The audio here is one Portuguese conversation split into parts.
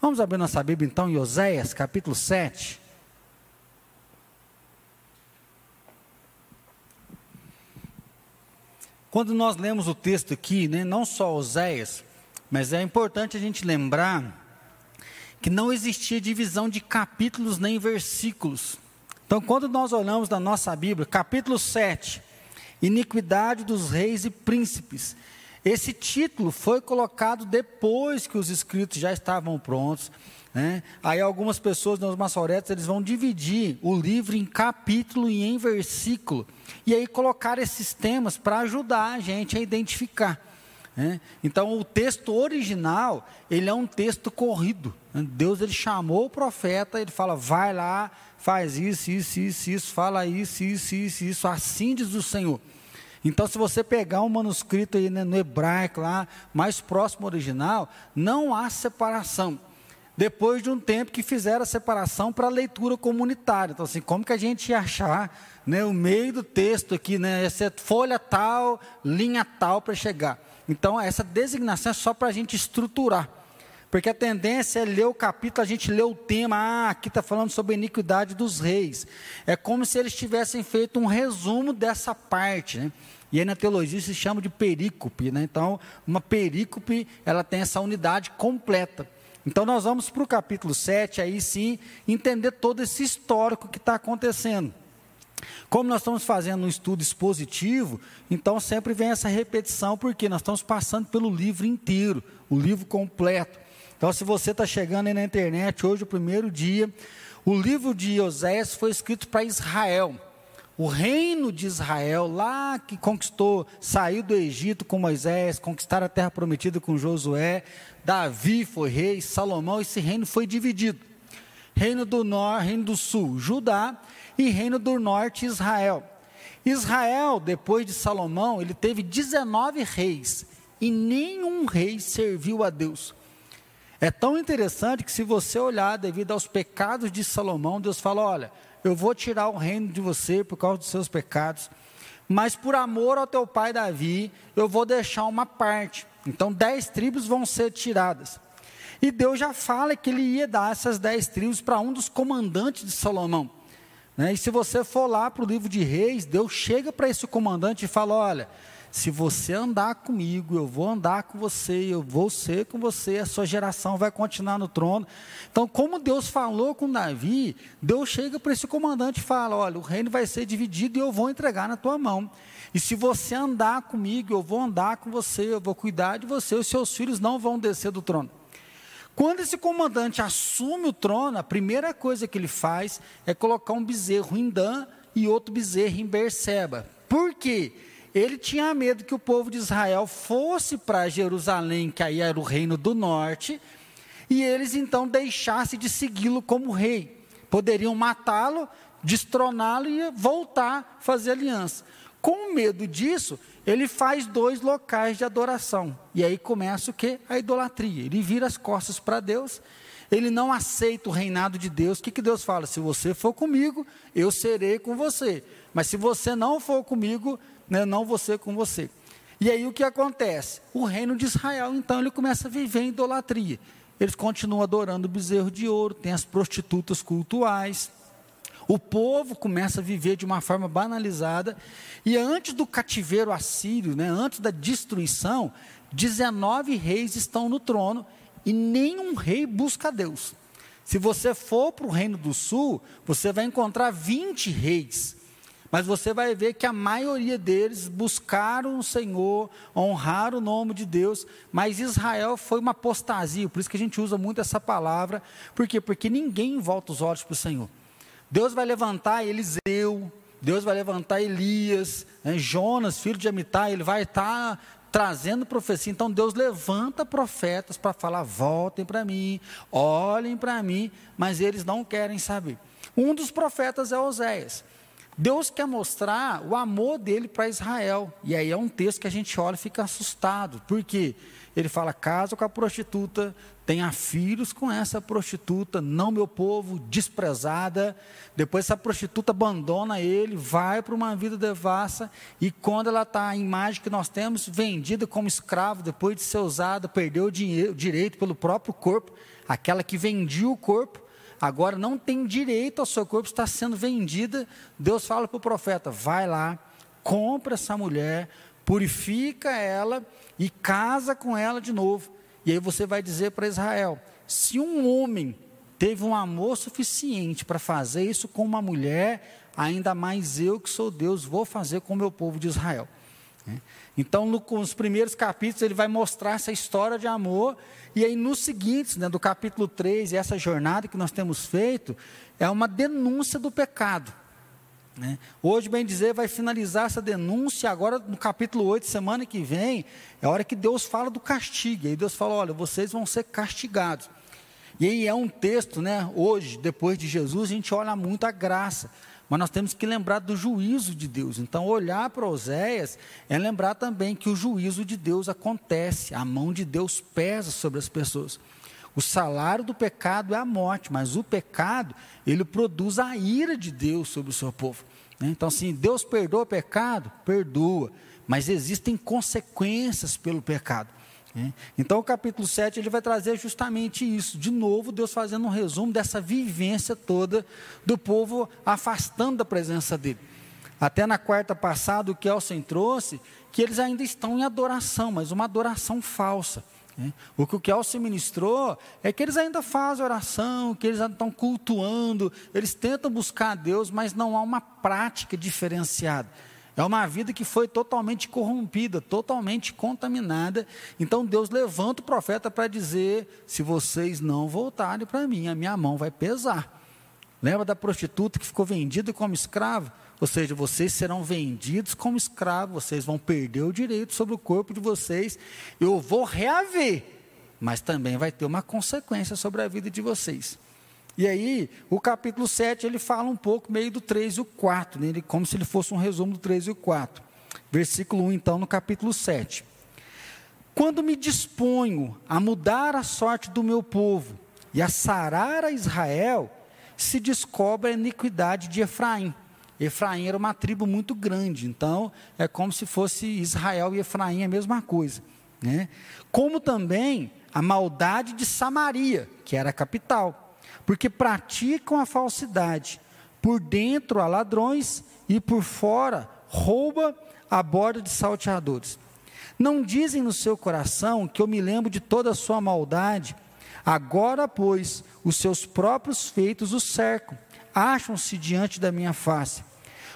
Vamos abrir nossa Bíblia então em Oséias, capítulo 7. Quando nós lemos o texto aqui, né, não só Oséias, mas é importante a gente lembrar que não existia divisão de capítulos nem versículos. Então, quando nós olhamos na nossa Bíblia, capítulo 7, iniquidade dos reis e príncipes, esse título foi colocado depois que os escritos já estavam prontos. Né? Aí algumas pessoas nos maçoretos eles vão dividir o livro em capítulo e em versículo e aí colocar esses temas para ajudar a gente a identificar. Né? Então o texto original ele é um texto corrido. Né? Deus ele chamou o profeta, ele fala vai lá, faz isso, isso, isso, isso, fala isso, isso, isso, isso, assim diz o Senhor. Então, se você pegar um manuscrito aí né, no hebraico lá, mais próximo ao original, não há separação. Depois de um tempo que fizeram a separação para a leitura comunitária. Então, assim, como que a gente ia achar né, o meio do texto aqui, né, essa folha tal, linha tal para chegar? Então, essa designação é só para a gente estruturar. Porque a tendência é ler o capítulo, a gente lê o tema, ah, aqui está falando sobre a iniquidade dos reis. É como se eles tivessem feito um resumo dessa parte. Né? E aí na teologia se chama de perícope. Né? Então, uma perícope, ela tem essa unidade completa. Então nós vamos para o capítulo 7, aí sim, entender todo esse histórico que está acontecendo. Como nós estamos fazendo um estudo expositivo, então sempre vem essa repetição, porque nós estamos passando pelo livro inteiro, o livro completo. Então, se você está chegando aí na internet, hoje, o primeiro dia, o livro de Oséias foi escrito para Israel. O reino de Israel, lá que conquistou, saiu do Egito com Moisés, conquistaram a terra prometida com Josué, Davi foi rei, Salomão, esse reino foi dividido. Reino do norte, reino do sul, Judá, e reino do norte, Israel. Israel, depois de Salomão, ele teve 19 reis, e nenhum rei serviu a Deus. É tão interessante que, se você olhar devido aos pecados de Salomão, Deus fala: olha, eu vou tirar o reino de você por causa dos seus pecados, mas por amor ao teu pai Davi, eu vou deixar uma parte. Então, dez tribos vão ser tiradas. E Deus já fala que ele ia dar essas dez tribos para um dos comandantes de Salomão. Né? E se você for lá para o livro de Reis, Deus chega para esse comandante e fala: olha se você andar comigo, eu vou andar com você, eu vou ser com você, a sua geração vai continuar no trono. Então, como Deus falou com Davi, Deus chega para esse comandante e fala: Olha, o reino vai ser dividido e eu vou entregar na tua mão. E se você andar comigo, eu vou andar com você, eu vou cuidar de você, os seus filhos não vão descer do trono. Quando esse comandante assume o trono, a primeira coisa que ele faz é colocar um bezerro em Dan e outro bezerro em Berseba. Por quê? Ele tinha medo que o povo de Israel fosse para Jerusalém, que aí era o reino do norte, e eles então deixassem de segui-lo como rei. Poderiam matá-lo, destroná-lo e voltar a fazer aliança. Com medo disso, ele faz dois locais de adoração. E aí começa o que? A idolatria. Ele vira as costas para Deus, ele não aceita o reinado de Deus. O que, que Deus fala? Se você for comigo, eu serei com você. Mas se você não for comigo, né, não você com você. E aí o que acontece? O reino de Israel, então, ele começa a viver em idolatria. Eles continuam adorando o bezerro de ouro, tem as prostitutas cultuais. O povo começa a viver de uma forma banalizada. E antes do cativeiro assírio, né, antes da destruição, 19 reis estão no trono e nenhum rei busca Deus. Se você for para o reino do sul, você vai encontrar 20 reis. Mas você vai ver que a maioria deles buscaram o Senhor, honraram o nome de Deus, mas Israel foi uma apostasia, por isso que a gente usa muito essa palavra. Por quê? Porque ninguém volta os olhos para o Senhor. Deus vai levantar Eliseu, Deus vai levantar Elias, né, Jonas, filho de Amitai, ele vai estar tá trazendo profecia. Então Deus levanta profetas para falar: voltem para mim, olhem para mim, mas eles não querem saber. Um dos profetas é Oséias. Deus quer mostrar o amor dele para Israel. E aí é um texto que a gente olha e fica assustado. Por quê? Ele fala: casa com a prostituta, tenha filhos com essa prostituta, não meu povo, desprezada. Depois essa prostituta abandona ele, vai para uma vida devassa, e quando ela está, a imagem que nós temos, vendida como escravo, depois de ser usada, perdeu o, dinheiro, direito pelo próprio corpo, aquela que vendia o corpo, agora não tem direito ao seu corpo, está sendo vendida. Deus fala para o profeta: vai lá, compra essa mulher, purifica ela e casa com ela de novo. E aí você vai dizer para Israel: se um homem teve um amor suficiente para fazer isso com uma mulher, ainda mais eu que sou Deus vou fazer com o meu povo de Israel. Então, nos primeiros capítulos, ele vai mostrar essa história de amor, e aí nos seguintes, né, do capítulo 3, e essa jornada que nós temos feito, é uma denúncia do pecado. Né? Hoje, bem dizer, vai finalizar essa denúncia, agora no capítulo 8, semana que vem, é a hora que Deus fala do castigo, e aí Deus fala: olha, vocês vão ser castigados. E aí é um texto, né? Hoje, depois de Jesus, a gente olha muito a graça. Mas nós temos que lembrar do juízo de Deus. Então, olhar para Oséias é lembrar também que o juízo de Deus acontece, a mão de Deus pesa sobre as pessoas. O salário do pecado é a morte, mas o pecado, ele produz a ira de Deus sobre o seu povo. Né? Então, assim, Deus perdoa o pecado? Perdoa, mas existem consequências pelo pecado. Né? Então, o capítulo 7 ele vai trazer justamente isso. De novo, Deus fazendo um resumo dessa vivência toda do povo afastando da presença dele. Até na quarta passada, o que Elsen trouxe, que eles ainda estão em adoração, mas uma adoração falsa. Né? O que o Kelsen ministrou é que eles ainda fazem oração, que eles ainda estão cultuando, eles tentam buscar a Deus, mas não há uma prática diferenciada. É uma vida que foi totalmente corrompida, totalmente contaminada. Então Deus levanta o profeta para dizer: se vocês não voltarem para mim, a minha mão vai pesar. Lembra da prostituta que ficou vendida como escravo? Ou seja, vocês serão vendidos como escravos, vocês vão perder o direito sobre o corpo de vocês. Eu vou reaver, mas também vai ter uma consequência sobre a vida de vocês. E aí, o capítulo 7, ele fala um pouco meio do 3 e o 4, né? ele, como se ele fosse um resumo do 3 e o 4. Versículo 1, então, no capítulo 7. Quando me disponho a mudar a sorte do meu povo e a sarar a Israel, se descobre a iniquidade de Efraim. Efraim era uma tribo muito grande, então é como se fosse Israel e Efraim a mesma coisa. Né? Como também a maldade de Samaria, que era a capital porque praticam a falsidade. Por dentro há ladrões e por fora rouba a borda de salteadores. Não dizem no seu coração que eu me lembro de toda a sua maldade. Agora, pois, os seus próprios feitos o cercam, acham-se diante da minha face.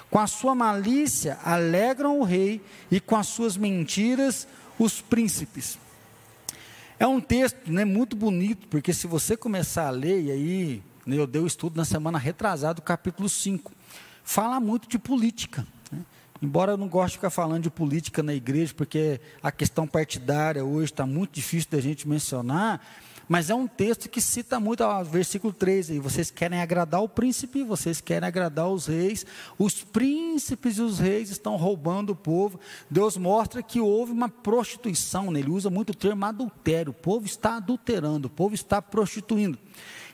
Com a sua malícia alegram o rei e com as suas mentiras os príncipes. É um texto né, muito bonito, porque se você começar a ler, e aí né, eu dei o estudo na semana retrasada, capítulo 5, fala muito de política. Né? Embora eu não goste de ficar falando de política na igreja, porque a questão partidária hoje está muito difícil da gente mencionar, mas é um texto que cita muito, ó, versículo 13, aí, vocês querem agradar o príncipe, vocês querem agradar os reis, os príncipes e os reis estão roubando o povo. Deus mostra que houve uma prostituição, né? ele usa muito o termo adultério, o povo está adulterando, o povo está prostituindo.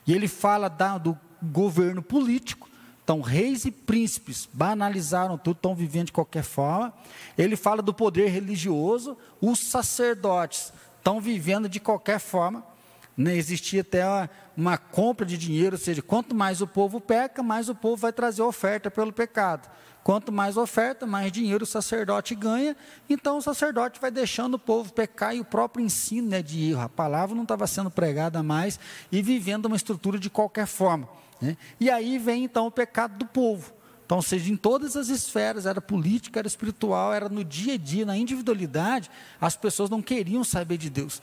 E ele fala da, do governo político, então, reis e príncipes banalizaram tudo, estão vivendo de qualquer forma. Ele fala do poder religioso, os sacerdotes estão vivendo de qualquer forma. Né, existia até uma, uma, compra de dinheiro, ou seja, quanto mais o povo peca, mais o povo vai trazer oferta pelo pecado. Quanto mais oferta, mais dinheiro o sacerdote ganha, então o sacerdote vai deixando o povo pecar e o próprio ensino né, de erro. A palavra não estava sendo pregada mais e vivendo uma estrutura de qualquer forma. Né? E aí vem então o pecado do povo. Então, ou seja, em todas as esferas, era política, era espiritual, era no dia a dia, na individualidade, as pessoas não queriam saber de Deus.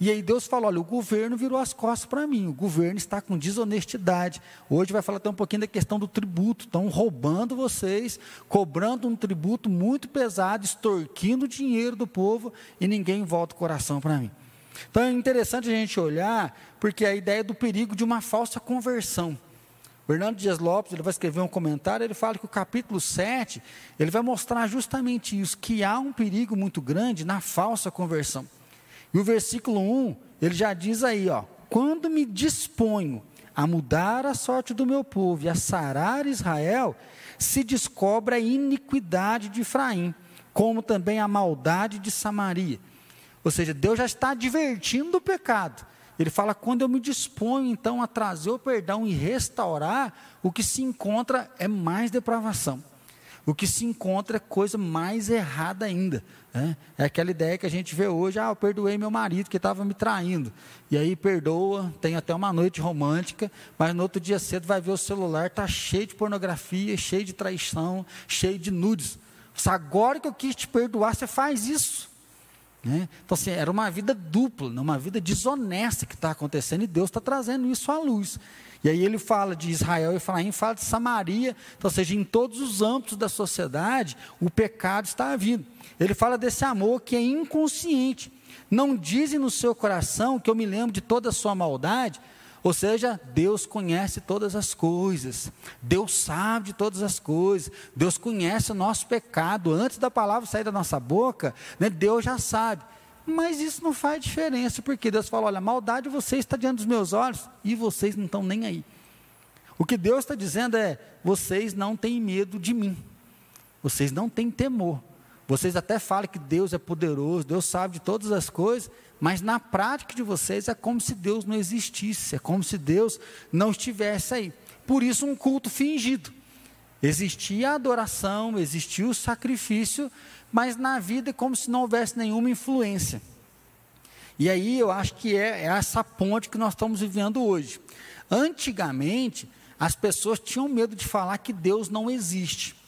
E aí Deus falou: olha, o governo virou as costas para mim, o governo está com desonestidade. Hoje vai falar até um pouquinho da questão do tributo. Estão roubando vocês, cobrando um tributo muito pesado, extorquindo dinheiro do povo e ninguém volta o coração para mim. Então é interessante a gente olhar, porque a ideia do perigo de uma falsa conversão. Bernardo Dias Lopes, ele vai escrever um comentário, ele fala que o capítulo 7, ele vai mostrar justamente isso, que há um perigo muito grande na falsa conversão. E o versículo 1, ele já diz aí, ó, quando me disponho a mudar a sorte do meu povo e a sarar Israel, se descobre a iniquidade de Efraim, como também a maldade de Samaria. Ou seja, Deus já está advertindo o pecado. Ele fala: quando eu me disponho então a trazer o perdão e restaurar, o que se encontra é mais depravação. O que se encontra é coisa mais errada ainda. Né? É aquela ideia que a gente vê hoje: ah, eu perdoei meu marido que estava me traindo. E aí perdoa, tem até uma noite romântica, mas no outro dia cedo vai ver o celular, está cheio de pornografia, cheio de traição, cheio de nudes. Agora que eu quis te perdoar, você faz isso. Né? Então, assim, era uma vida dupla, né? uma vida desonesta que está acontecendo e Deus está trazendo isso à luz. E aí ele fala de Israel e Efraim, fala de Samaria, então, ou seja, em todos os âmbitos da sociedade, o pecado está vindo. Ele fala desse amor que é inconsciente. Não dizem no seu coração que eu me lembro de toda a sua maldade, ou seja, Deus conhece todas as coisas, Deus sabe de todas as coisas, Deus conhece o nosso pecado, antes da palavra sair da nossa boca, né, Deus já sabe. Mas isso não faz diferença, porque Deus fala: olha, maldade de vocês está diante dos meus olhos e vocês não estão nem aí. O que Deus está dizendo é: vocês não têm medo de mim, vocês não têm temor. Vocês até falam que Deus é poderoso, Deus sabe de todas as coisas, mas na prática de vocês é como se Deus não existisse, é como se Deus não estivesse aí. Por isso, um culto fingido. Existia a adoração, existia o sacrifício, mas na vida é como se não houvesse nenhuma influência. E aí eu acho que é, é essa ponte que nós estamos vivendo hoje. Antigamente, as pessoas tinham medo de falar que Deus não existe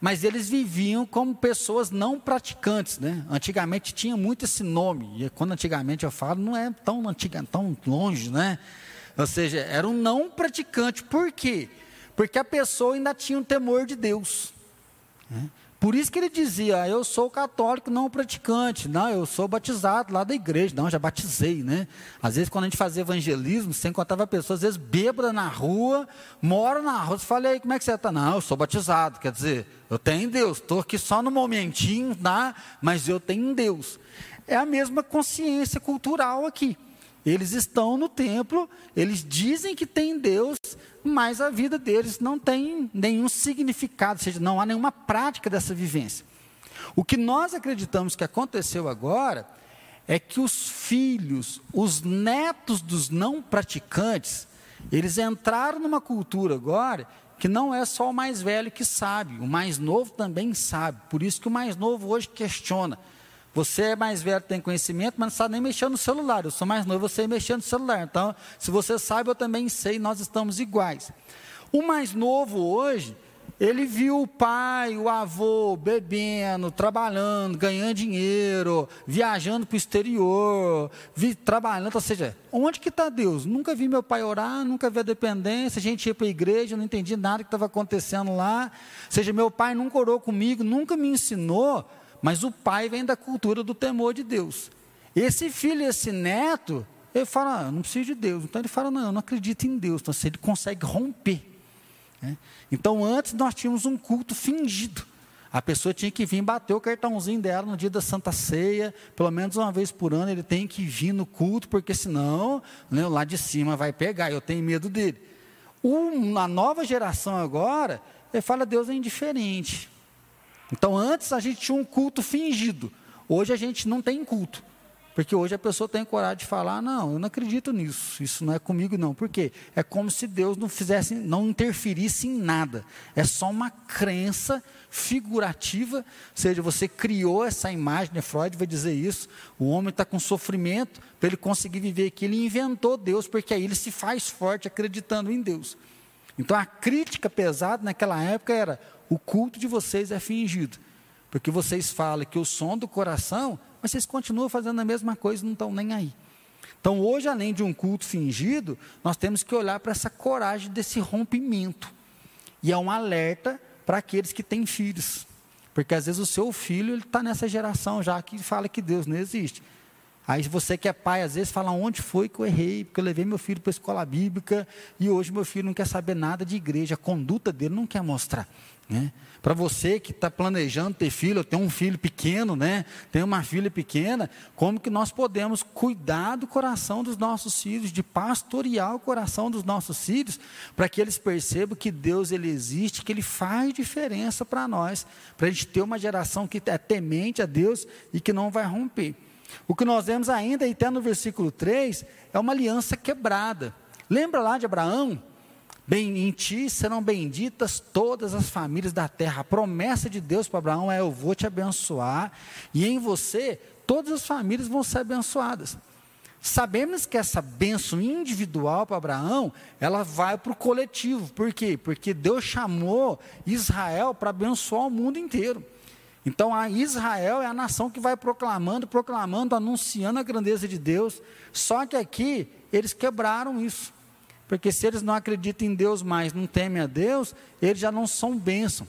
mas eles viviam como pessoas não praticantes, né? Antigamente tinha muito esse nome, e quando antigamente eu falo, não é tão antiga, tão longe, né? Ou seja, era um não praticante. Por quê? Porque a pessoa ainda tinha um temor de Deus. Né? Por isso que ele dizia, eu sou católico não praticante, não, eu sou batizado lá da igreja, não, já batizei, né? Às vezes quando a gente fazia evangelismo, você encontrava pessoas, às vezes bêbada na rua, mora na rua, você fala, aí, como é que você está? Não, eu sou batizado, quer dizer, eu tenho Deus, estou aqui só no momentinho, tá? mas eu tenho Deus. É a mesma consciência cultural aqui. Eles estão no templo, eles dizem que tem Deus, mas a vida deles não tem nenhum significado, ou seja, não há nenhuma prática dessa vivência. O que nós acreditamos que aconteceu agora é que os filhos, os netos dos não praticantes, eles entraram numa cultura agora que não é só o mais velho que sabe, o mais novo também sabe. Por isso que o mais novo hoje questiona. Você é mais velho, tem conhecimento, mas não sabe nem mexer no celular. Eu sou mais novo, você mexer no celular. Então, se você sabe, eu também sei, nós estamos iguais. O mais novo hoje, ele viu o pai, o avô bebendo, trabalhando, ganhando dinheiro, viajando para o exterior, vi, trabalhando, ou seja, onde que está Deus? Nunca vi meu pai orar, nunca vi a dependência, a gente ia para a igreja, não entendi nada que estava acontecendo lá, ou seja, meu pai nunca orou comigo, nunca me ensinou mas o pai vem da cultura do temor de Deus. Esse filho, esse neto, ele fala, ah, não preciso de Deus. Então ele fala, não, eu não acredito em Deus. Então assim, ele consegue romper. Né? Então antes nós tínhamos um culto fingido. A pessoa tinha que vir bater o cartãozinho dela no dia da Santa Ceia, pelo menos uma vez por ano ele tem que vir no culto, porque senão né, lá de cima vai pegar, eu tenho medo dele. A nova geração agora, ele fala, Deus é indiferente. Então, antes a gente tinha um culto fingido. Hoje a gente não tem culto. Porque hoje a pessoa tem coragem de falar: não, eu não acredito nisso, isso não é comigo, não. Por quê? É como se Deus não fizesse, não interferisse em nada. É só uma crença figurativa, ou seja, você criou essa imagem, né? Freud vai dizer isso. O homem está com sofrimento para ele conseguir viver aqui. Ele inventou Deus, porque aí ele se faz forte acreditando em Deus. Então a crítica pesada naquela época era: o culto de vocês é fingido. Porque vocês falam que o som do coração, mas vocês continuam fazendo a mesma coisa e não estão nem aí. Então, hoje, além de um culto fingido, nós temos que olhar para essa coragem desse rompimento. E é um alerta para aqueles que têm filhos. Porque às vezes o seu filho está nessa geração já que fala que Deus não existe. Aí você que é pai, às vezes fala onde foi que eu errei, porque eu levei meu filho para a escola bíblica e hoje meu filho não quer saber nada de igreja, a conduta dele não quer mostrar. Né? Para você que está planejando ter filho, eu tenho um filho pequeno, né? Tenho uma filha pequena, como que nós podemos cuidar do coração dos nossos filhos, de pastorear o coração dos nossos filhos, para que eles percebam que Deus ele existe, que ele faz diferença para nós, para a gente ter uma geração que é temente a Deus e que não vai romper. O que nós vemos ainda, até no versículo 3, é uma aliança quebrada. Lembra lá de Abraão? Bem, em ti serão benditas todas as famílias da terra. A promessa de Deus para Abraão é: Eu vou te abençoar, e em você todas as famílias vão ser abençoadas. Sabemos que essa bênção individual para Abraão, ela vai para o coletivo. Por quê? Porque Deus chamou Israel para abençoar o mundo inteiro. Então, a Israel é a nação que vai proclamando, proclamando, anunciando a grandeza de Deus. Só que aqui, eles quebraram isso. Porque se eles não acreditam em Deus mais, não temem a Deus, eles já não são bênção.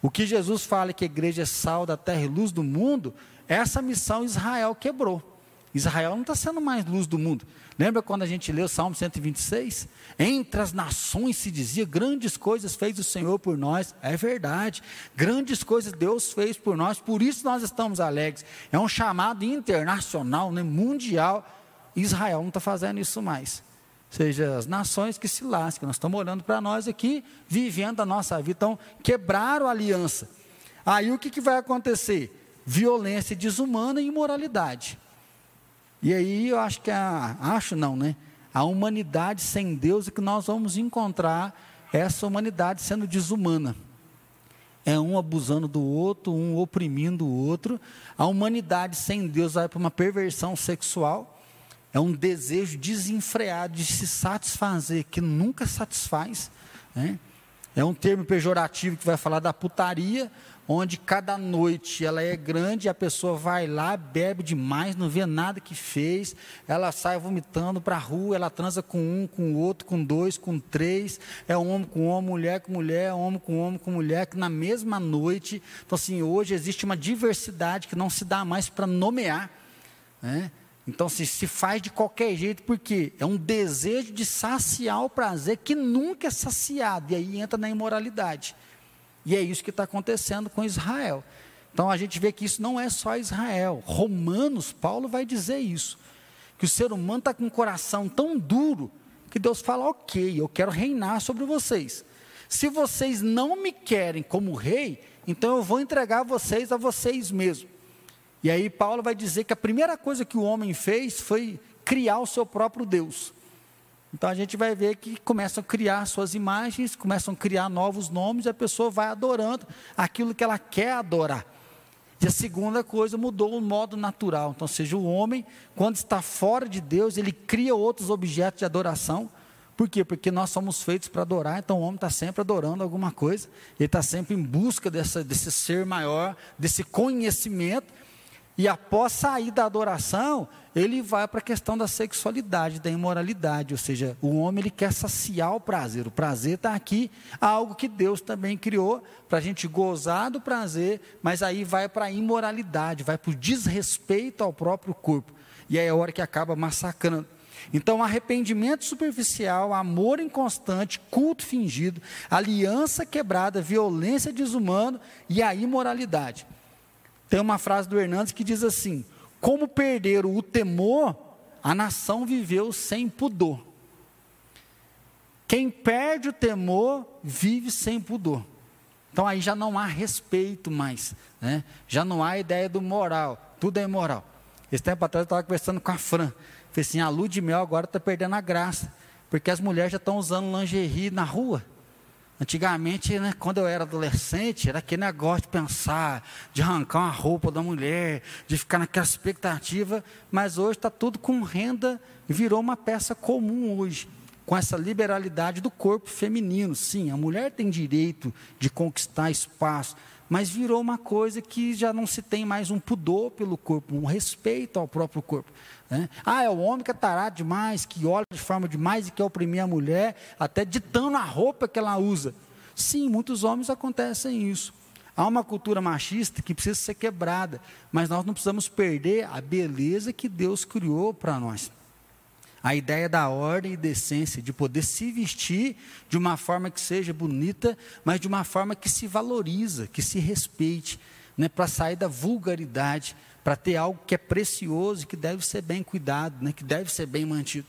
O que Jesus fala que a igreja é sal da terra e luz do mundo, essa missão Israel quebrou. Israel não está sendo mais luz do mundo. Lembra quando a gente leu o Salmo 126? Entre as nações se dizia: grandes coisas fez o Senhor por nós. É verdade, grandes coisas Deus fez por nós, por isso nós estamos alegres. É um chamado internacional, né, mundial. Israel não está fazendo isso mais. Seja, as nações que se lascam, nós estamos olhando para nós aqui, vivendo a nossa vida. Então, quebraram a aliança. Aí o que, que vai acontecer? Violência desumana e imoralidade. E aí eu acho que a, acho não, né? A humanidade sem Deus é que nós vamos encontrar essa humanidade sendo desumana. É um abusando do outro, um oprimindo o outro. A humanidade sem Deus vai para uma perversão sexual. É um desejo desenfreado de se satisfazer, que nunca satisfaz. Né? É um termo pejorativo que vai falar da putaria, onde cada noite ela é grande, a pessoa vai lá, bebe demais, não vê nada que fez, ela sai vomitando para a rua, ela transa com um, com o outro, com dois, com três, é homem com homem, mulher com mulher, homem com homem, com mulher, que na mesma noite, então assim, hoje existe uma diversidade que não se dá mais para nomear, né? Então se, se faz de qualquer jeito, porque é um desejo de saciar o prazer que nunca é saciado, e aí entra na imoralidade. E é isso que está acontecendo com Israel. Então a gente vê que isso não é só Israel. Romanos, Paulo vai dizer isso. Que o ser humano está com um coração tão duro que Deus fala: ok, eu quero reinar sobre vocês. Se vocês não me querem como rei, então eu vou entregar vocês a vocês mesmos. E aí Paulo vai dizer que a primeira coisa que o homem fez foi criar o seu próprio Deus. Então a gente vai ver que começam a criar suas imagens, começam a criar novos nomes e a pessoa vai adorando aquilo que ela quer adorar. E a segunda coisa mudou o modo natural. Então, seja o homem, quando está fora de Deus, ele cria outros objetos de adoração. Por quê? Porque nós somos feitos para adorar, então o homem está sempre adorando alguma coisa, ele está sempre em busca dessa, desse ser maior, desse conhecimento, e após sair da adoração, ele vai para a questão da sexualidade, da imoralidade, ou seja, o homem ele quer saciar o prazer. O prazer está aqui, algo que Deus também criou para a gente gozar do prazer, mas aí vai para a imoralidade, vai para o desrespeito ao próprio corpo. E aí é a hora que acaba massacrando. Então, arrependimento superficial, amor inconstante, culto fingido, aliança quebrada, violência desumana e a imoralidade. Tem uma frase do Hernandes que diz assim: Como perderam o temor, a nação viveu sem pudor. Quem perde o temor, vive sem pudor. Então aí já não há respeito mais, né? já não há ideia do moral, tudo é imoral. Esse tempo atrás eu estava conversando com a Fran, falei assim, a lua de mel agora está perdendo a graça, porque as mulheres já estão usando lingerie na rua. Antigamente, né, quando eu era adolescente, era aquele negócio de pensar, de arrancar uma roupa da mulher, de ficar naquela expectativa, mas hoje está tudo com renda, virou uma peça comum hoje, com essa liberalidade do corpo feminino. Sim, a mulher tem direito de conquistar espaço, mas virou uma coisa que já não se tem mais um pudor pelo corpo, um respeito ao próprio corpo. Né? Ah, é o homem que é tarado demais, que olha de forma demais e quer oprimir a mulher, até ditando a roupa que ela usa. Sim, muitos homens acontecem isso. Há uma cultura machista que precisa ser quebrada, mas nós não precisamos perder a beleza que Deus criou para nós. A ideia da ordem e decência, de poder se vestir de uma forma que seja bonita, mas de uma forma que se valoriza, que se respeite, né, para sair da vulgaridade, para ter algo que é precioso e que deve ser bem cuidado, né, que deve ser bem mantido.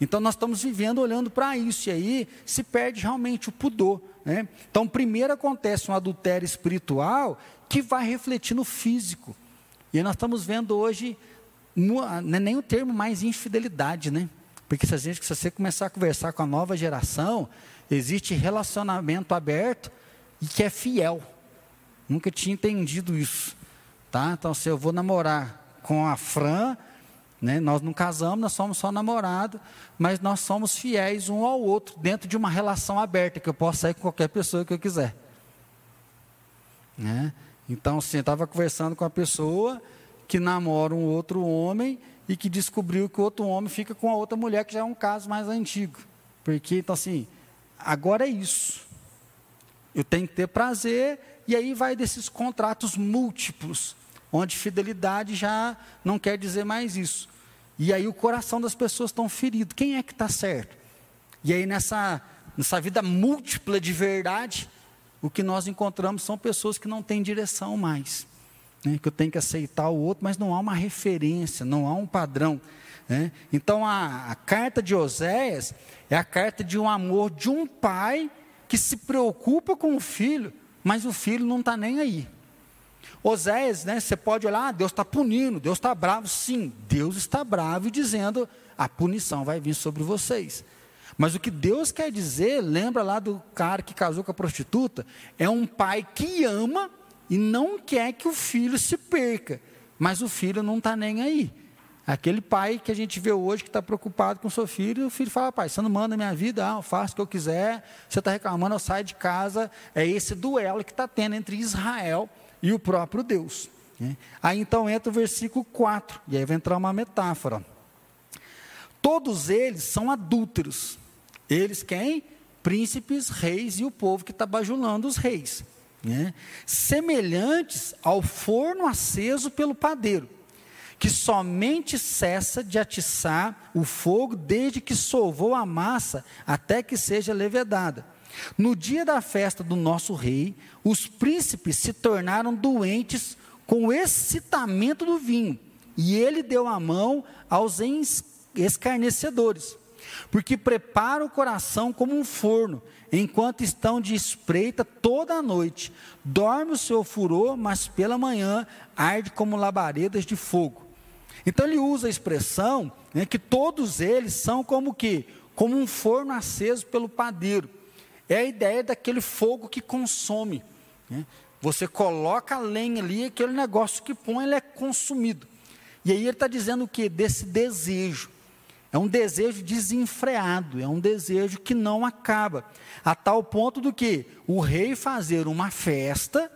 Então nós estamos vivendo olhando para isso, e aí se perde realmente o pudor. Né? Então, primeiro acontece um adultério espiritual que vai refletir no físico. E nós estamos vendo hoje não é nem o termo mais infidelidade, né? Porque se, a gente, se você começar a conversar com a nova geração, existe relacionamento aberto e que é fiel. Nunca tinha entendido isso. Tá? Então, se eu vou namorar com a Fran, né, nós não casamos, nós somos só namorados, mas nós somos fiéis um ao outro, dentro de uma relação aberta, que eu posso sair com qualquer pessoa que eu quiser. Né? Então, assim, eu estava conversando com a pessoa, que namora um outro homem e que descobriu que o outro homem fica com a outra mulher, que já é um caso mais antigo. Porque, então, assim, agora é isso. Eu tenho que ter prazer, e aí vai desses contratos múltiplos, onde fidelidade já não quer dizer mais isso. E aí o coração das pessoas estão ferido. Quem é que está certo? E aí nessa, nessa vida múltipla de verdade, o que nós encontramos são pessoas que não têm direção mais né, que eu tenho que aceitar o outro, mas não há uma referência, não há um padrão. Né? Então a, a carta de Oséias é a carta de um amor de um pai que se preocupa com o filho, mas o filho não está nem aí. Oséias, né, você pode olhar, ah, Deus está punindo, Deus está bravo. Sim, Deus está bravo e dizendo, a punição vai vir sobre vocês. Mas o que Deus quer dizer, lembra lá do cara que casou com a prostituta, é um pai que ama e não quer que o filho se perca, mas o filho não está nem aí. Aquele pai que a gente vê hoje que está preocupado com o seu filho, o filho fala, pai, você não manda minha vida, ah, eu faço o que eu quiser, você está reclamando, eu saio de casa. É esse duelo que está tendo entre Israel e o próprio Deus. Né? Aí então entra o versículo 4, e aí vai entrar uma metáfora. Todos eles são adúlteros. Eles quem? Príncipes, reis e o povo que está bajulando os reis né? semelhantes ao forno aceso pelo padeiro, que somente cessa de atiçar o fogo desde que sovou a massa até que seja levedada. No dia da festa do nosso rei, os príncipes se tornaram doentes com o excitamento do vinho, e ele deu a mão aos escarnecedores, porque prepara o coração como um forno enquanto estão de espreita toda a noite. Dorme o seu furor, mas pela manhã arde como labaredas de fogo. Então ele usa a expressão né, que todos eles são como que como um forno aceso pelo padeiro. É a ideia daquele fogo que consome. Né? Você coloca a lenha ali, aquele negócio que põe, ele é consumido. E aí ele está dizendo o que? Desse desejo. É um desejo desenfreado, é um desejo que não acaba. A tal ponto do que o rei fazer uma festa,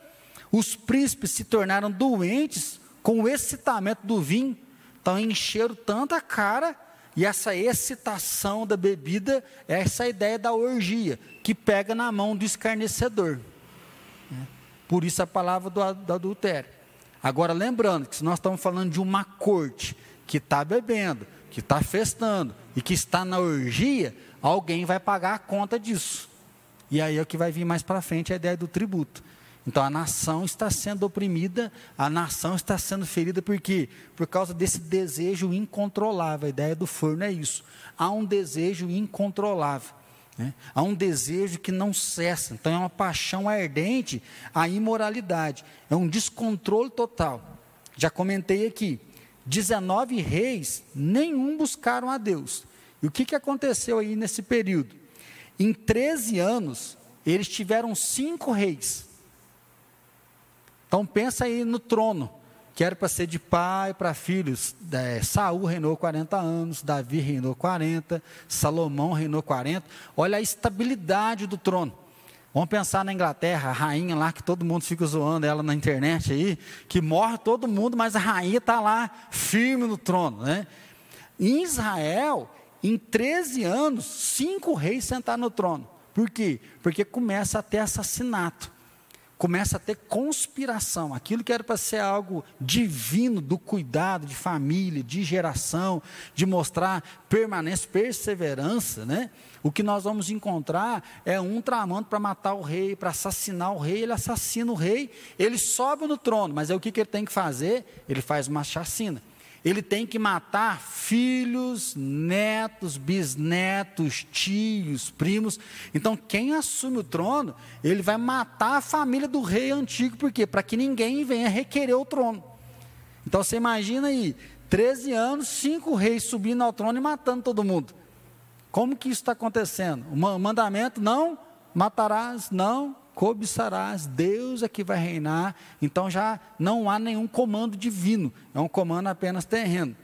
os príncipes se tornaram doentes com o excitamento do vinho, então encheram tanta cara, e essa excitação da bebida é essa ideia da orgia, que pega na mão do escarnecedor. Por isso a palavra do, do adultério. Agora, lembrando que se nós estamos falando de uma corte que está bebendo, que está festando e que está na orgia, alguém vai pagar a conta disso. E aí é o que vai vir mais para frente a ideia do tributo. Então a nação está sendo oprimida, a nação está sendo ferida por quê? Por causa desse desejo incontrolável. A ideia do forno é isso. Há um desejo incontrolável. Né? Há um desejo que não cessa. Então é uma paixão ardente a imoralidade. É um descontrole total. Já comentei aqui. 19 reis, nenhum buscaram a Deus. E o que, que aconteceu aí nesse período? Em 13 anos, eles tiveram cinco reis. Então pensa aí no trono, que era para ser de pai para filhos. É, Saul reinou 40 anos, Davi reinou 40, Salomão reinou 40. Olha a estabilidade do trono. Vamos pensar na Inglaterra, a rainha lá, que todo mundo fica zoando ela na internet aí, que morre todo mundo, mas a rainha está lá firme no trono. Né? Em Israel, em 13 anos, cinco reis sentaram no trono. Por quê? Porque começa a ter assassinato. Começa a ter conspiração. Aquilo que era para ser algo divino, do cuidado de família, de geração, de mostrar permanência, perseverança, né? O que nós vamos encontrar é um tramando para matar o rei, para assassinar o rei. Ele assassina o rei, ele sobe no trono, mas é o que, que ele tem que fazer? Ele faz uma chacina. Ele tem que matar filhos, netos, bisnetos, tios, primos. Então, quem assume o trono, ele vai matar a família do rei antigo, por quê? Para que ninguém venha requerer o trono. Então, você imagina aí, 13 anos, cinco reis subindo ao trono e matando todo mundo. Como que isso está acontecendo? O mandamento não matarás, não cobiçarás, Deus é que vai reinar, então já não há nenhum comando divino, é um comando apenas terreno.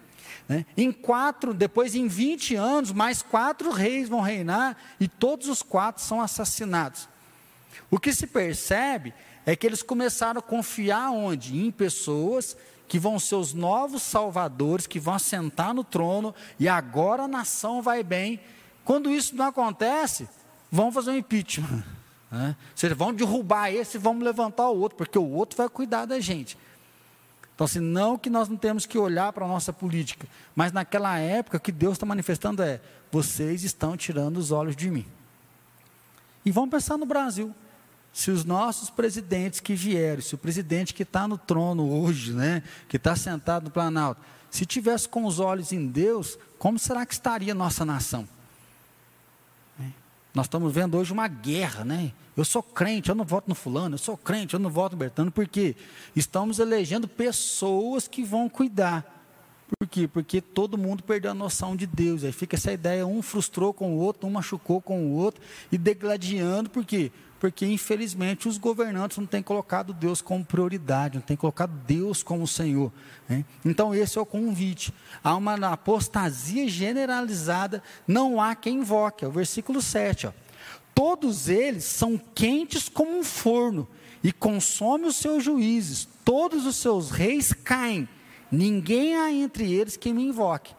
Né? Em quatro, depois em 20 anos, mais quatro reis vão reinar e todos os quatro são assassinados. O que se percebe é que eles começaram a confiar onde? Em pessoas que vão ser os novos salvadores, que vão assentar no trono e agora a nação vai bem. Quando isso não acontece, vão fazer um impeachment. Né? Vocês vão derrubar esse e vamos levantar o outro, porque o outro vai cuidar da gente. Então, assim, não que nós não temos que olhar para a nossa política, mas naquela época que Deus está manifestando é: vocês estão tirando os olhos de mim. E vamos pensar no Brasil. Se os nossos presidentes que vieram, se o presidente que está no trono hoje, né, que está sentado no Planalto, se tivesse com os olhos em Deus, como será que estaria a nossa nação? Nós estamos vendo hoje uma guerra, né? Eu sou crente, eu não voto no fulano, eu sou crente, eu não voto no Bertano, porque estamos elegendo pessoas que vão cuidar. Por quê? Porque todo mundo perdeu a noção de Deus. Aí fica essa ideia, um frustrou com o outro, um machucou com o outro, e degladiando, por quê? Porque, infelizmente, os governantes não têm colocado Deus como prioridade, não têm colocado Deus como Senhor. Né? Então, esse é o convite. Há uma apostasia generalizada, não há quem invoque. É o versículo 7. Ó. Todos eles são quentes como um forno e consomem os seus juízes. Todos os seus reis caem. Ninguém há entre eles que me invoque.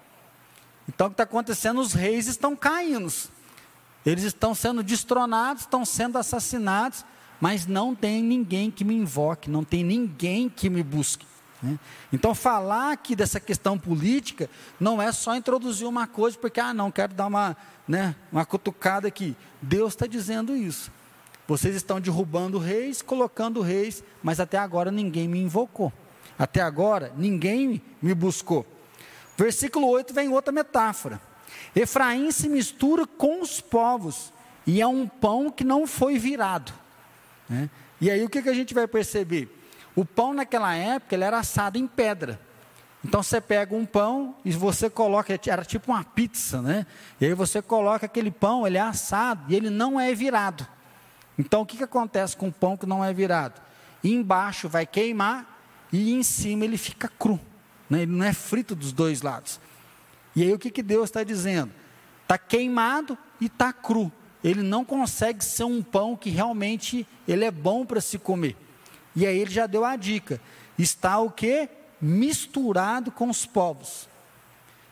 Então, o que está acontecendo? Os reis estão caindo. Eles estão sendo destronados, estão sendo assassinados, mas não tem ninguém que me invoque, não tem ninguém que me busque. Né? Então, falar aqui dessa questão política não é só introduzir uma coisa, porque, ah, não, quero dar uma, né, uma cutucada aqui. Deus está dizendo isso. Vocês estão derrubando reis, colocando reis, mas até agora ninguém me invocou. Até agora ninguém me buscou. Versículo 8 vem outra metáfora. Efraim se mistura com os povos e é um pão que não foi virado. Né? E aí o que, que a gente vai perceber? O pão naquela época ele era assado em pedra. Então você pega um pão e você coloca, era tipo uma pizza, né? E aí você coloca aquele pão, ele é assado e ele não é virado. Então o que, que acontece com o pão que não é virado? embaixo vai queimar e em cima ele fica cru. Né? Ele não é frito dos dois lados. E aí o que, que Deus está dizendo? Está queimado e está cru. Ele não consegue ser um pão que realmente ele é bom para se comer. E aí ele já deu a dica. Está o que? Misturado com os povos.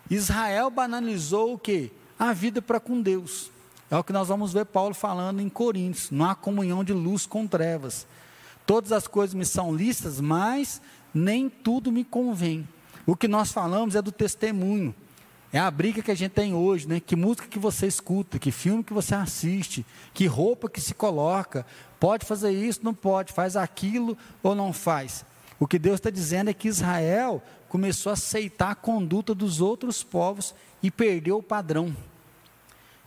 Israel banalizou o que? A vida para com Deus. É o que nós vamos ver Paulo falando em Coríntios. Não há comunhão de luz com trevas. Todas as coisas me são listas, mas nem tudo me convém. O que nós falamos é do testemunho. É a briga que a gente tem hoje, né? Que música que você escuta, que filme que você assiste, que roupa que se coloca. Pode fazer isso, não pode, faz aquilo ou não faz. O que Deus está dizendo é que Israel começou a aceitar a conduta dos outros povos e perdeu o padrão.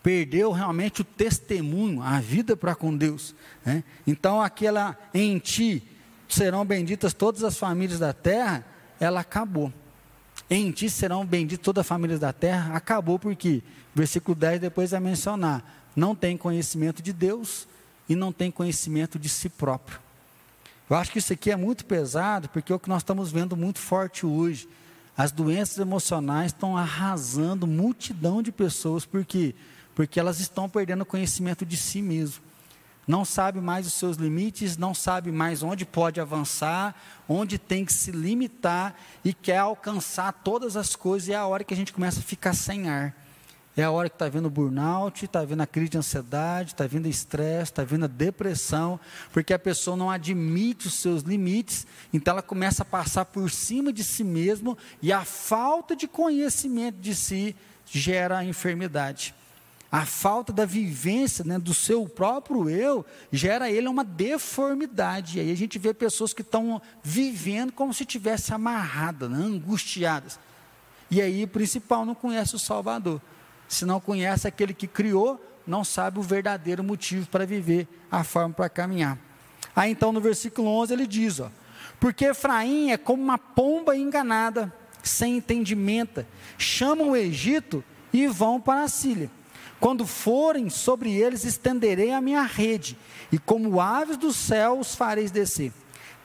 Perdeu realmente o testemunho, a vida para com Deus. Né? Então, aquela em ti serão benditas todas as famílias da terra, ela acabou. Em ti serão benditas todas as famílias da terra. Acabou porque, versículo 10 depois vai mencionar: não tem conhecimento de Deus e não tem conhecimento de si próprio. Eu acho que isso aqui é muito pesado, porque é o que nós estamos vendo muito forte hoje. As doenças emocionais estão arrasando multidão de pessoas, porque porque elas estão perdendo conhecimento de si mesmo não sabe mais os seus limites, não sabe mais onde pode avançar, onde tem que se limitar e quer alcançar todas as coisas, e é a hora que a gente começa a ficar sem ar. É a hora que está vindo burnout, está vindo a crise de ansiedade, está vindo estresse, está vindo a depressão, porque a pessoa não admite os seus limites, então ela começa a passar por cima de si mesmo e a falta de conhecimento de si gera a enfermidade. A falta da vivência né, do seu próprio eu gera ele uma deformidade. E aí a gente vê pessoas que estão vivendo como se tivessem amarradas, né, angustiadas. E aí, o principal, não conhece o Salvador. Se não conhece aquele que criou, não sabe o verdadeiro motivo para viver, a forma para caminhar. Aí então no versículo 11 ele diz: ó, Porque Efraim é como uma pomba enganada, sem entendimento, chamam o Egito e vão para a Síria. Quando forem sobre eles, estenderei a minha rede, e como aves do céu os fareis descer.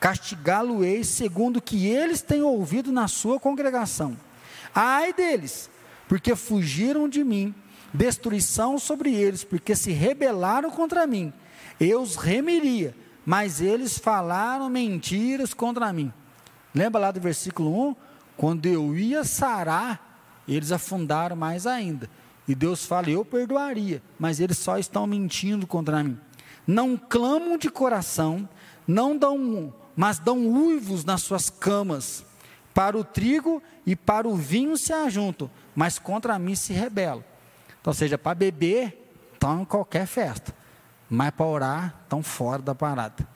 Castigá-lo-eis segundo o que eles têm ouvido na sua congregação. Ai deles, porque fugiram de mim, destruição sobre eles, porque se rebelaram contra mim. Eu os remiria, mas eles falaram mentiras contra mim. Lembra lá do versículo 1? Quando eu ia sarar, eles afundaram mais ainda. E Deus fala: Eu perdoaria, mas eles só estão mentindo contra mim. Não clamam de coração, não dão, mas dão uivos nas suas camas. Para o trigo e para o vinho se ajuntam, mas contra mim se rebelam. Então, seja, para beber, estão em qualquer festa, mas para orar, estão fora da parada.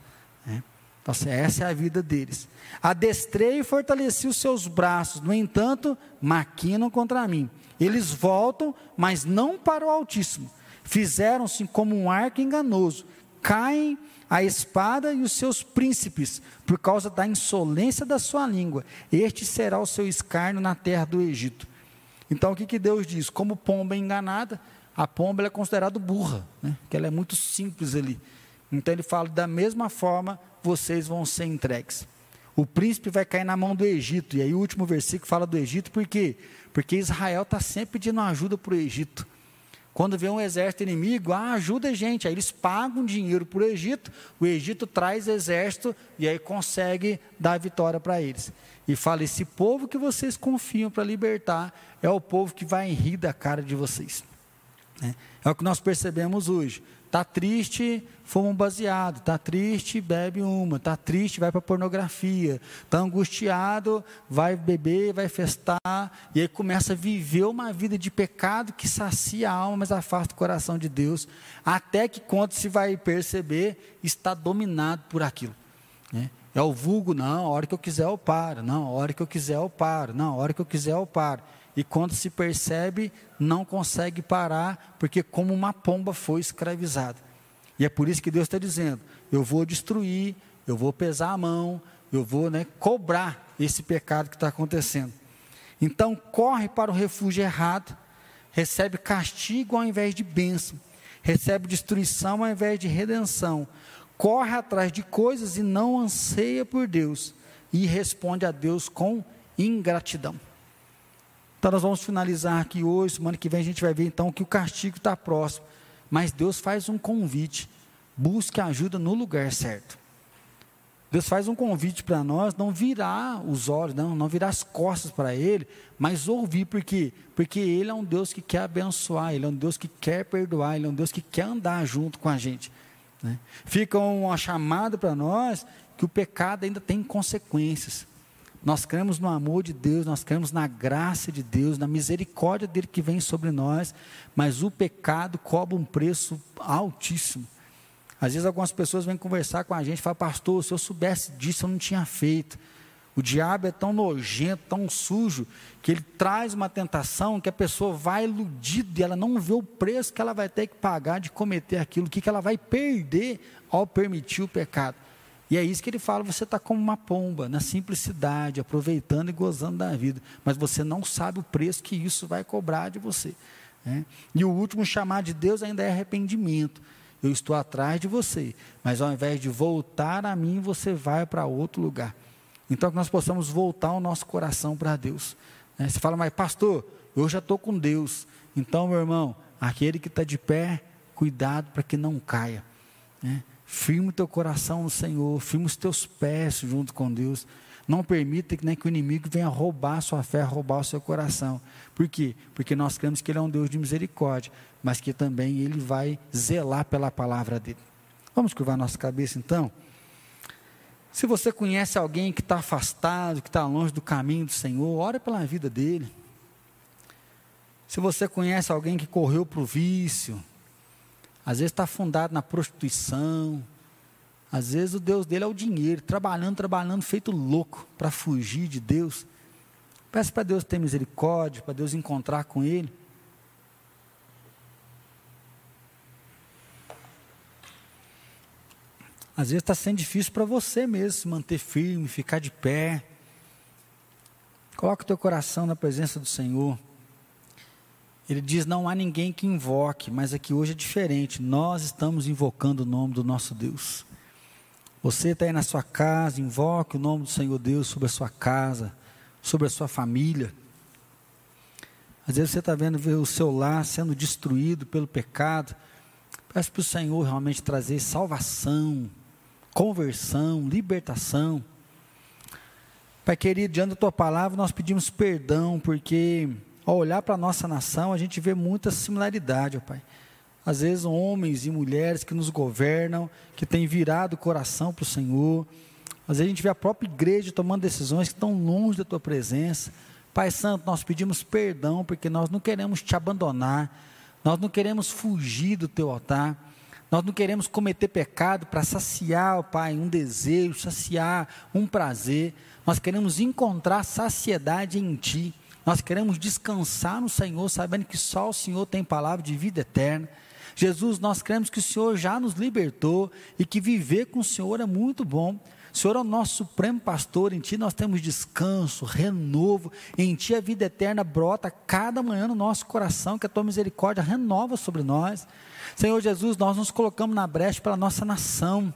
Assim, essa é a vida deles. Adestrei e fortaleci os seus braços, no entanto, maquinam contra mim. Eles voltam, mas não para o Altíssimo. Fizeram-se como um arco enganoso, caem a espada e os seus príncipes, por causa da insolência da sua língua. Este será o seu escárnio na terra do Egito. Então o que, que Deus diz? Como pomba enganada, a pomba é considerada burra, né? que ela é muito simples ali. Então ele fala: da mesma forma vocês vão ser entregues. O príncipe vai cair na mão do Egito. E aí o último versículo fala do Egito, por quê? Porque Israel está sempre pedindo ajuda para o Egito. Quando vê um exército inimigo, ah, ajuda a gente. Aí eles pagam dinheiro para o Egito, o Egito traz exército e aí consegue dar vitória para eles. E fala: esse povo que vocês confiam para libertar é o povo que vai rir da cara de vocês. É, é o que nós percebemos hoje. Está triste, fuma um baseado. Está triste, bebe uma. Está triste, vai para pornografia. Está angustiado, vai beber, vai festar. E aí começa a viver uma vida de pecado que sacia a alma, mas afasta o coração de Deus. Até que, quando se vai perceber, está dominado por aquilo. Né? É o vulgo, não, a hora que eu quiser eu paro, não, a hora que eu quiser eu paro, não, a hora que eu quiser eu paro. E quando se percebe, não consegue parar, porque como uma pomba foi escravizada. E é por isso que Deus está dizendo: eu vou destruir, eu vou pesar a mão, eu vou né, cobrar esse pecado que está acontecendo. Então corre para o refúgio errado, recebe castigo ao invés de bênção, recebe destruição ao invés de redenção, corre atrás de coisas e não anseia por Deus, e responde a Deus com ingratidão. Então nós vamos finalizar aqui hoje, semana que vem a gente vai ver então que o castigo está próximo. Mas Deus faz um convite, busque ajuda no lugar certo. Deus faz um convite para nós, não virar os olhos, não, não virar as costas para Ele, mas ouvir, por quê? Porque Ele é um Deus que quer abençoar, Ele é um Deus que quer perdoar, Ele é um Deus que quer andar junto com a gente. Né? Fica uma chamada para nós que o pecado ainda tem consequências. Nós cremos no amor de Deus, nós cremos na graça de Deus, na misericórdia dele que vem sobre nós, mas o pecado cobra um preço altíssimo. Às vezes algumas pessoas vêm conversar com a gente e falam, pastor, se eu soubesse disso, eu não tinha feito. O diabo é tão nojento, tão sujo, que ele traz uma tentação que a pessoa vai iludida e ela não vê o preço que ela vai ter que pagar de cometer aquilo, o que, que ela vai perder ao permitir o pecado. E é isso que ele fala: você está como uma pomba, na simplicidade, aproveitando e gozando da vida, mas você não sabe o preço que isso vai cobrar de você. Né? E o último chamar de Deus ainda é arrependimento. Eu estou atrás de você, mas ao invés de voltar a mim, você vai para outro lugar. Então, que nós possamos voltar o nosso coração para Deus. Né? Você fala, mas pastor, eu já estou com Deus. Então, meu irmão, aquele que está de pé, cuidado para que não caia. Né? Firme o teu coração no Senhor, firme os teus pés junto com Deus. Não permita que, nem que o inimigo venha roubar a sua fé, roubar o seu coração. Por quê? Porque nós cremos que Ele é um Deus de misericórdia, mas que também Ele vai zelar pela palavra dele. Vamos curvar nossa cabeça então? Se você conhece alguém que está afastado, que está longe do caminho do Senhor, ore pela vida dele. Se você conhece alguém que correu para o vício, às vezes está afundado na prostituição, às vezes o Deus dele é o dinheiro, trabalhando, trabalhando, feito louco para fugir de Deus. Peça para Deus ter misericórdia, para Deus encontrar com Ele. Às vezes está sendo difícil para você mesmo se manter firme, ficar de pé. Coloque o teu coração na presença do Senhor. Ele diz: Não há ninguém que invoque, mas aqui hoje é diferente. Nós estamos invocando o nome do nosso Deus. Você está aí na sua casa, invoque o nome do Senhor Deus sobre a sua casa, sobre a sua família. Às vezes você está vendo o seu lar sendo destruído pelo pecado. Peço para o Senhor realmente trazer salvação, conversão, libertação. Pai querido, diante da tua palavra, nós pedimos perdão, porque ao olhar para a nossa nação, a gente vê muita similaridade, ó Pai. Às vezes homens e mulheres que nos governam, que têm virado o coração para o Senhor. Às vezes a gente vê a própria igreja tomando decisões que estão longe da tua presença. Pai Santo, nós pedimos perdão porque nós não queremos te abandonar, nós não queremos fugir do teu altar, nós não queremos cometer pecado para saciar, Pai, um desejo, saciar um prazer, nós queremos encontrar saciedade em Ti, nós queremos descansar no Senhor, sabendo que só o Senhor tem palavra de vida eterna. Jesus, nós cremos que o Senhor já nos libertou e que viver com o Senhor é muito bom. O Senhor é o nosso supremo pastor, em Ti nós temos descanso, renovo, em Ti a vida eterna brota cada manhã no nosso coração, que a Tua misericórdia renova sobre nós. Senhor Jesus, nós nos colocamos na brecha pela nossa nação.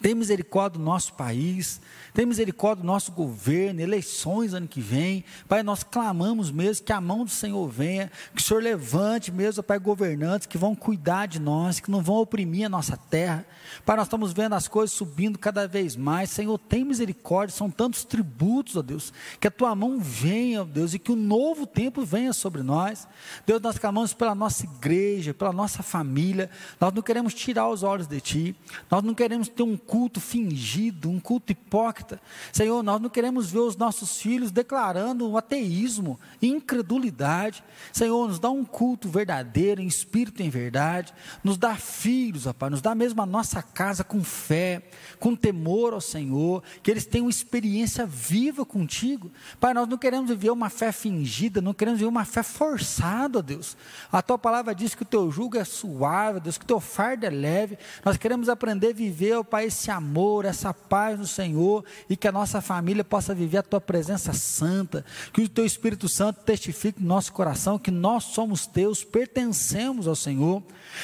Tem misericórdia do nosso país, tem misericórdia do nosso governo, eleições ano que vem. Pai, nós clamamos mesmo que a mão do Senhor venha, que o Senhor levante mesmo, Pai, governantes que vão cuidar de nós, que não vão oprimir a nossa terra. Pai, nós estamos vendo as coisas subindo cada vez mais. Senhor, tem misericórdia, são tantos tributos, ó Deus, que a tua mão venha, ó Deus, e que o novo tempo venha sobre nós. Deus, nós clamamos pela nossa igreja, pela nossa família. Nós não queremos tirar os olhos de ti, nós não queremos ter um culto fingido, um culto hipócrita. Senhor, nós não queremos ver os nossos filhos declarando o ateísmo, incredulidade. Senhor, nos dá um culto verdadeiro, em espírito em verdade. Nos dá filhos, Pai, nos dá mesmo a nossa casa com fé, com temor ao Senhor, que eles tenham experiência viva contigo. Pai, nós não queremos viver uma fé fingida, não queremos viver uma fé forçada, Deus. A tua palavra diz que o teu jugo é suave, Deus, que o teu fardo é leve. Nós queremos aprender a viver, Pai, esse amor, essa paz no Senhor e que a nossa família possa viver a tua presença santa, que o teu Espírito Santo testifique no nosso coração que nós somos teus, pertencemos ao Senhor.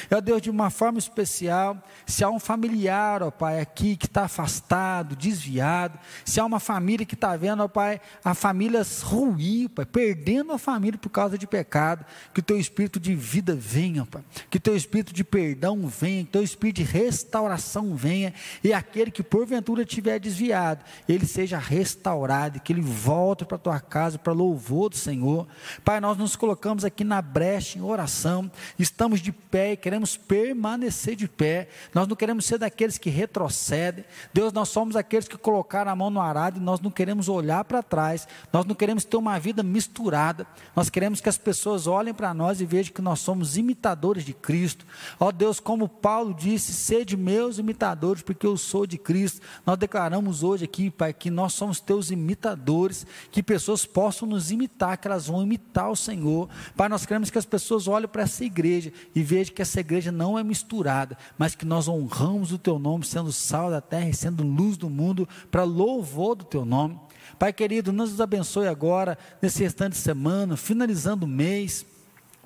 Ó Deus, de uma forma especial, se há um familiar, ó Pai, aqui que está afastado, desviado, se há uma família que está vendo, ó Pai, a família ruir, Pai, perdendo a família por causa de pecado, que o teu Espírito de vida venha, Pai, que o teu Espírito de perdão venha, que o teu Espírito de restauração venha, e aquele que porventura tiver desviado, ele seja restaurado, que ele volte para a tua casa para louvor do Senhor. Pai, nós nos colocamos aqui na brecha em oração, estamos de pé e queremos permanecer de pé. Nós não queremos ser daqueles que retrocedem. Deus, nós somos aqueles que colocaram a mão no arado e nós não queremos olhar para trás. Nós não queremos ter uma vida misturada. Nós queremos que as pessoas olhem para nós e vejam que nós somos imitadores de Cristo. Ó Deus, como Paulo disse, sede meus imitadores, porque eu sou de Cristo. Nós declaramos hoje aqui, Pai, que nós somos teus imitadores, que pessoas possam nos imitar, que elas vão imitar o Senhor. Pai, nós queremos que as pessoas olhem para essa igreja e vejam que essa igreja não é misturada, mas que nós honramos o teu nome, sendo sal da terra e sendo luz do mundo, para louvor do teu nome. Pai querido, nos abençoe agora, nesse restante de semana, finalizando o mês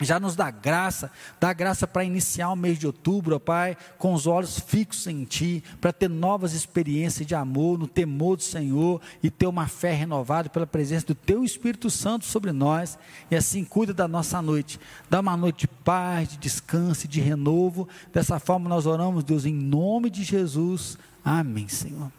já nos dá graça, dá graça para iniciar o mês de outubro, ó Pai, com os olhos fixos em Ti, para ter novas experiências de amor, no temor do Senhor e ter uma fé renovada pela presença do Teu Espírito Santo sobre nós. E assim cuida da nossa noite, dá uma noite de paz, de descanso de renovo. Dessa forma nós oramos, Deus, em nome de Jesus. Amém, Senhor.